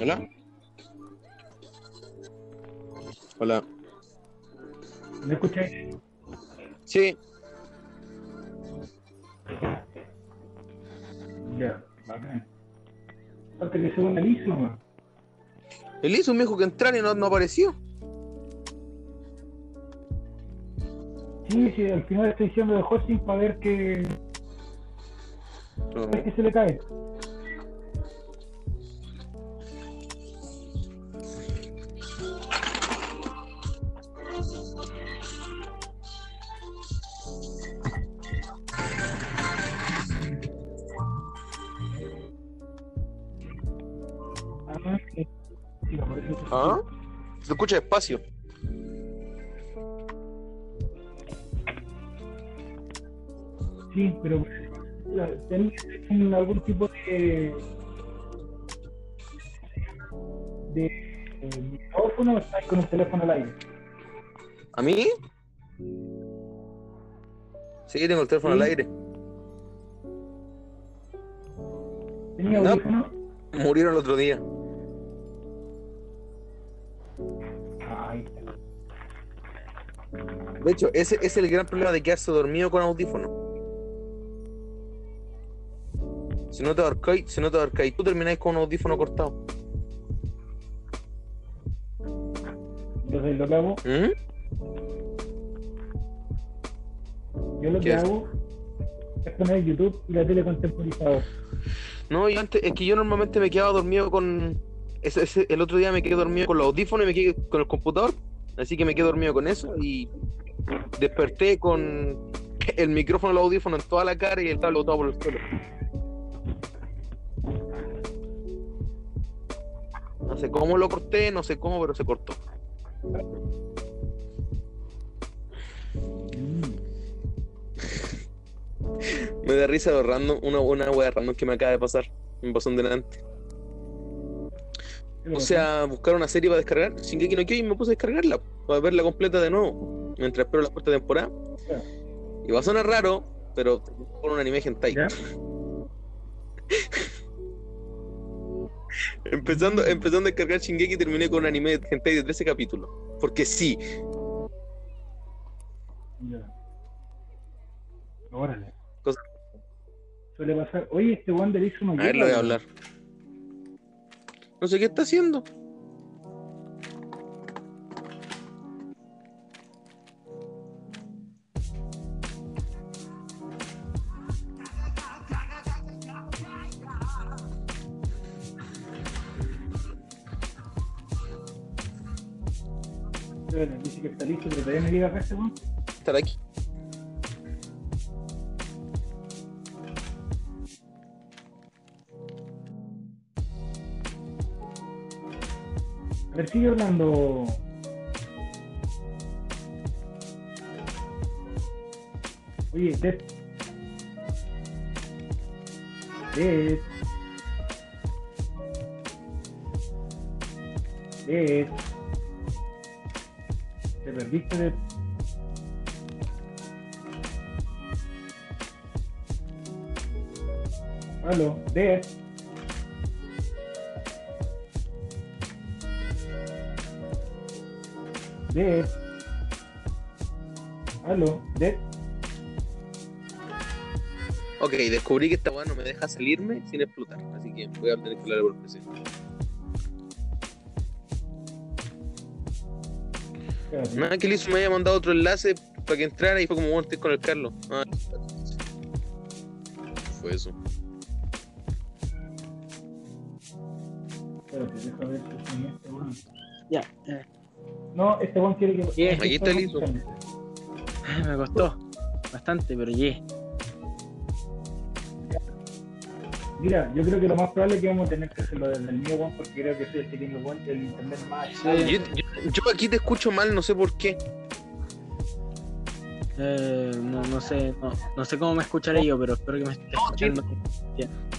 Hola. Hola. ¿Me escucháis? Sí, Ya, bacán. Falta que se una liso, weón. el hizo me dijo que entrar y no, no apareció. Sí, sí, al final estoy diciendo de hosting para ver No. qué se le cae. Ah. Se escucha despacio. Sí, pero un- algún tipo de de micrófono o estás con el teléfono al aire. ¿A mí? Sí, tengo el teléfono Sí. al aire. ¿Tenía No. Murieron el otro día. De hecho, ese, es el gran problema de quedarse dormido con audífono. Si no te ahorcáis, si no te ahorcáis, tú termináis con un audífono cortado. entonces lo que hago, ¿Mm? yo lo ¿Qué que es? hago es poner YouTube y la tele contemporizador. No, yo antes, es que yo normalmente me quedaba dormido con. Ese, ese- el otro día me quedé dormido con los audífonos y me quedé con el computador. Así que me quedé dormido con eso y desperté con el micrófono y el audífono en toda la cara y el cable por el suelo. No sé cómo lo corté, no sé cómo, pero se cortó. Me da risa lo random, una buena wea random que me acaba de pasar. Me pasó en delante. O sea, buscar una serie para descargar, Shingeki no Kyojin, me puse a descargarla, para verla completa de nuevo, mientras espero la cuarta temporada. Ya. Y va a sonar raro, pero con un anime hentai. Empezando, empezando a descargar Shingeki terminé con un anime de hentai de 13 capítulos. Porque sí, Ya. Órale. Cosa- Suele pasar. Oye, este Wander hizo a ver, lo voy a hablar. No sé qué está haciendo. Espérate, Dice que está listo, pero todavía no llega acá este weón. Aquí. A ver, sigue hablando. Oye. Ted. Te perdiste de. Aló, Ted. Dead. Aló, Dead. Ok, descubrí que esta weá no me deja salirme sin explotar. Así que voy a tener que hablar por PC. Espérate. Nada, que me había mandado otro enlace para que entrara y fue como, bueno, con el Carlos. Ah, fue eso. Espérate, deja ver si soy este weón. Ya, eh, No, este weón quiere que. Bien, aquí está el ISO. me costó bastante, pero yeah. Mira, yo creo que lo más probable es que vamos a tener que hacerlo desde el mío, weón, porque creo que soy el que tiene el internet más. Sí. Yo, yo- yo aquí te escucho mal, no sé por qué. Eh, no, no sé, no, no sé cómo me escucharé yo, pero espero que me esté escuchando.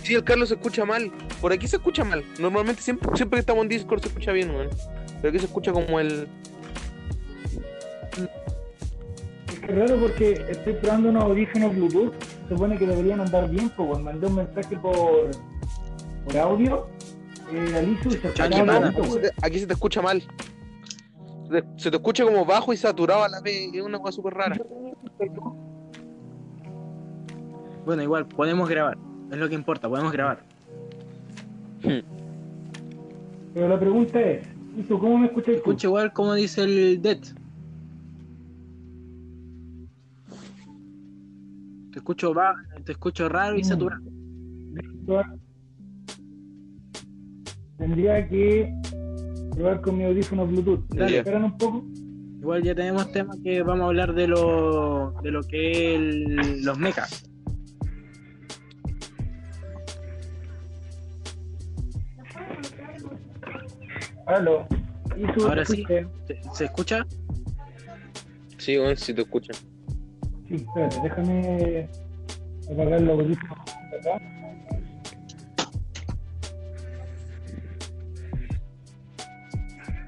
Sí, el Carlos se escucha mal. Por aquí se escucha mal. Normalmente siempre, siempre que estamos en Discord se escucha bien, weón. Pero aquí se escucha como el. Es que raro porque estoy probando unos audífonos Bluetooth. Se supone que deberían andar bien, pues weón. Mandé un mensaje por, por audio Eh, Alisu, se Aquí, se te, aquí se te escucha mal. Se te, se te escucha como bajo y saturado a la vez. Es una cosa súper rara. Bueno, igual, podemos grabar. Es lo que importa, podemos grabar. Pero la pregunta es, ¿cómo me escuchas? Escucha igual como dice el Dead. Te escucho va, te escucho raro y saturado. Tendría que probar con mi audífono Bluetooth. Dale, esperan un poco. Igual ya tenemos tema que vamos a hablar de lo de lo que es el- los mechas. Aló. Ahora ¿te sí. ¿Se, se escucha? Sí, bueno, si te escuchan. Sí, espérate, déjame apagar los audífonos acá.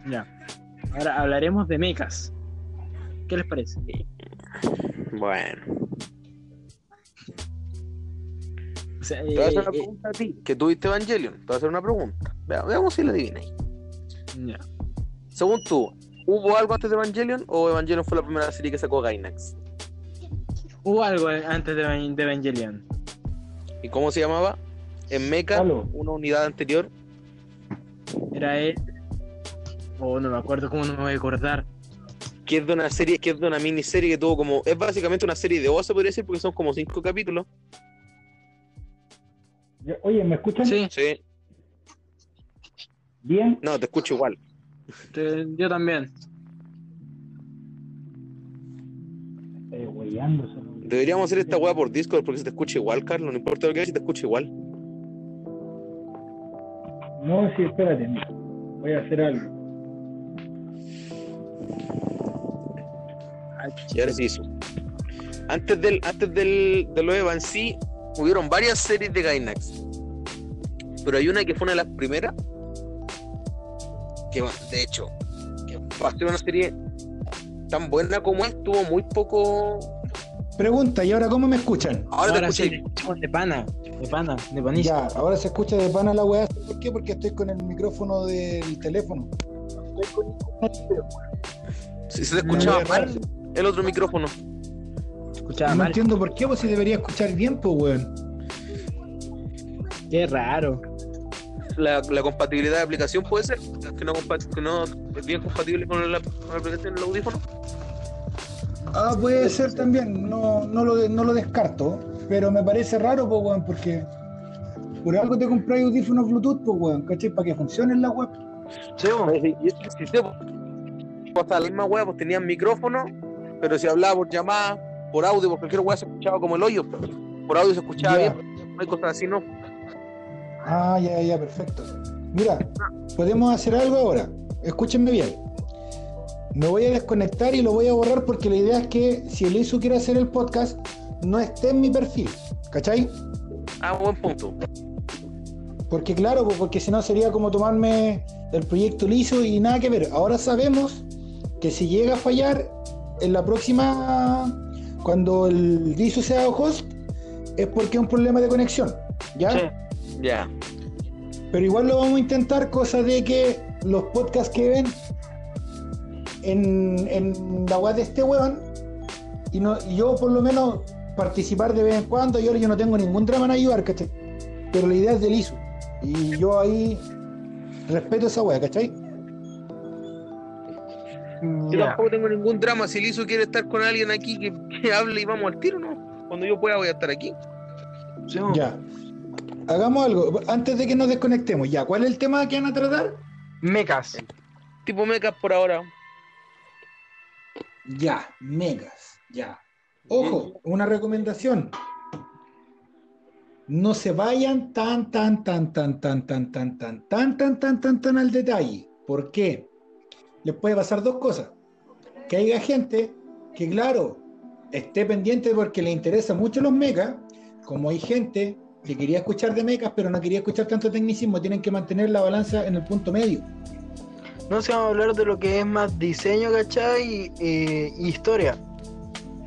Ya. Ahora hablaremos de mechas. ¿Qué les parece? Bueno. O sea, Te voy a hacer una eh, eh, pregunta a ti. Que tuviste Evangelion. Te voy a hacer una pregunta. Vea- Veamos si la adivináis. ya. Según tú, ¿hubo algo antes de Evangelion o Evangelion fue la primera serie que sacó Gainax? Hubo algo antes de, de Evangelion. ¿Y cómo se llamaba? En Mecha, Aló. una unidad anterior. Era él. Oh, no me acuerdo cómo no me voy a acordar. Que es de una serie, que es de una miniserie que tuvo como. Es básicamente una serie de voz, se podría decir, porque son como cinco capítulos. Oye, ¿me escuchan? Sí, Sí. Bien. No, te escucho igual. te- yo también. Eh. Deberíamos hacer esta weá por Discord porque se te escucha igual, Carlos. No importa lo que hagas, si te escucha igual. No, sí, espérate, mira. Voy a hacer algo. Y ahora sí hizo. Antes del, antes del, de lo hubieron varias series de Gainax. Pero hay una que fue una de las primeras. Que, de hecho, que para ser una serie tan buena como es, tuvo muy poco. Pregunta, ¿y ahora cómo me escuchan? Ahora, Ahora te sí, de pana, de pana, de panista. Ya, ahora se escucha de pana la weá. ¿Por qué? Porque estoy con el micrófono del teléfono. Estoy con Si se te escuchaba mal el otro micrófono. Escuchaba No mal. entiendo por qué, pues si debería escuchar bien, pues weón. Qué raro. La, la compatibilidad de aplicación puede ser que no, que no es bien compatible con la, con la aplicación del audífono. Ah, puede ser también, no, no, lo, no lo descarto, pero me parece raro, pues weón, porque por algo te compré audífonos Bluetooth, pues weón, ¿cachai? Para que funcionen la web. Sí, sistema pues, hasta la misma wea pues tenían micrófono, pero si hablaba por llamada, por audio, por cualquier wea se escuchaba como el hoyo. Por audio se escuchaba bien, no hay cosas así, no. Ah, ya, ya, perfecto. Mira, podemos hacer algo ahora. Escúchenme bien. Me voy a desconectar y lo voy a borrar porque la idea es que si el ISU quiere hacer el podcast, no esté en mi perfil. ¿Cachai? Ah, buen punto. Porque claro, porque si no sería como tomarme el proyecto liso y nada que ver. Ahora sabemos que si llega a fallar en la próxima, cuando el liso sea host, es porque es un problema de conexión. ¿Ya? Sí. Ya. Pero igual lo vamos a intentar, cosa de que los podcasts que ven en, en la web de este weón, y, no, y yo por lo menos participar de vez en cuando, yo, yo no tengo ningún drama en ayudar, ¿cachai? Pero la idea es del ISO. Y yo ahí respeto esa wea, ¿cachai? Yo Ya. tampoco tengo ningún drama. Si Lizo quiere estar con alguien aquí que, que hable y vamos al tiro, ¿no? Cuando yo pueda voy a estar aquí. Sí. Ya. Hagamos algo, antes de que nos desconectemos, ya, ¿cuál es el tema que van a tratar? Mechas. Tipo mecas por ahora. Ya, megas, ya. Ojo, una recomendación. No se vayan tan, tan, tan, tan, tan, tan, tan, tan, tan, tan, tan, tan, tan al detalle. ¿Por qué? Les puede pasar dos cosas. Que haya gente que, claro, esté pendiente porque le interesan mucho los mechas, como hay gente que quería escuchar de mechas, pero no quería escuchar tanto tecnicismo, tienen que mantener la balanza en el punto medio. No se vamos a hablar de lo que es más diseño, ¿cachai? Y, eh, historia.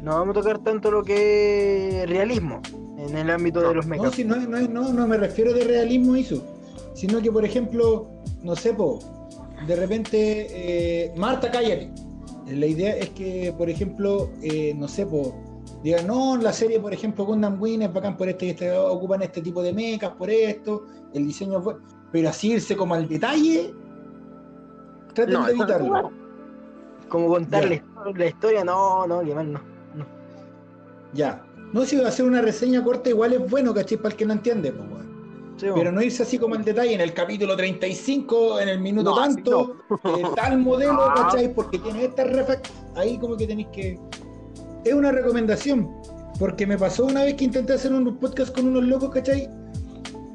No vamos a tocar tanto lo que es realismo en el ámbito de los No, mechas. si no, no, no, no me refiero de realismo eso. sino que, por ejemplo, no sé, po, de repente, eh, Marta, cállate. La idea es que, por ejemplo, eh, no sé, po, digan, no, la serie, por ejemplo, Gundam Wing es bacán por este, y este, ocupan este tipo de mechas por esto, el diseño bueno, pero así irse como al detalle, traten No, de evitarlo. Como contar Ya. la, histo- la historia, no, no, que mal no. Ya. No, si va a hacer una reseña corta, igual es bueno, ¿cachai? Para el que no entiende. Sí, bo. Pero no irse así como al detalle, en el capítulo 35, en el minuto No, tanto, eh, tal modelo, No. ¿cachai? Porque tiene esta refac, ahí como que tenéis que... Es una recomendación, porque me pasó una vez que intenté hacer un podcast con unos locos, ¿cachai?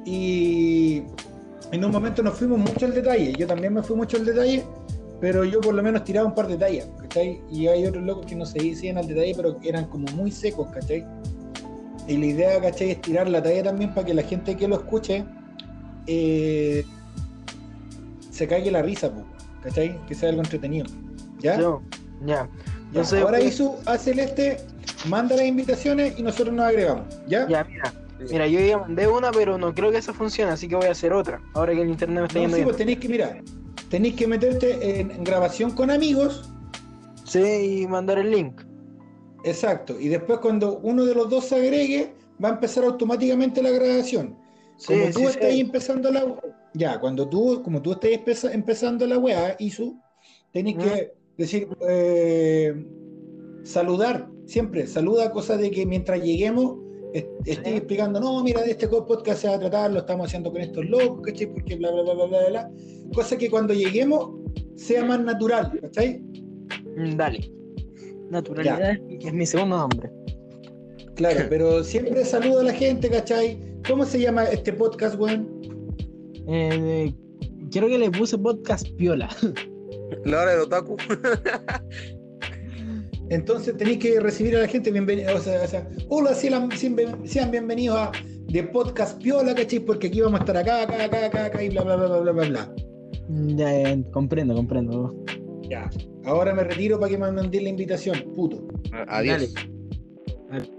Y en un momento nos fuimos mucho al detalle, yo también me fui mucho al detalle, pero yo por lo menos tiraba un par de detalles, ¿cachai? Y hay otros locos que no se decían al detalle, pero eran como muy secos, ¿cachai? Y la idea, ¿cachai? Es tirar la talla también para que la gente que lo escuche eh, se caiga la risa, ¿cachai? Que sea algo entretenido. ¿Ya? Yo Ya. Ahora que- Isu, a Celeste, manda las invitaciones y nosotros nos agregamos. ¿Ya? Ya, mira. Mira, yo ya mandé una, pero no creo que esa funcione, así que voy a hacer otra. Ahora que el internet me está No, yendo sí, pues tenéis que, mira, tenéis que meterte en, grabación con amigos. Sí, y mandar el link. Exacto. Y después cuando uno de los dos se agregue, va a empezar automáticamente la grabación. Como sí, tú sí. estás empezando la ya, cuando tú, como tú estás empeza- empezando la weá, Isu, tenéis que decir eh, saludar, siempre, saluda cosas de que mientras lleguemos est- estés explicando, no, mira, de este podcast se va a tratar, lo estamos haciendo con estos locos, ¿cachai? Porque bla bla bla bla bla bla. Cosa que cuando lleguemos sea más natural, ¿cachai? Mm, Dale. Naturalidad, que es mi segundo nombre. Claro, pero siempre saluda a la gente, ¿cachai? ¿Cómo se llama este podcast, weón? Eh, creo que le puse podcast piola. La hora del otaku. Entonces tenéis que recibir a la gente bienvenido, o sea, o sea, hola, sean, sean- sean bienvenidos a de Podcast Piola, ¿cachai? Porque aquí vamos a estar acá, acá, acá, acá, acá y bla, bla, bla, bla, bla, bla, bla. Ya, ya, comprendo, comprendo. Ya. Ahora me retiro para que me manden la invitación, puto. Adiós. Dale.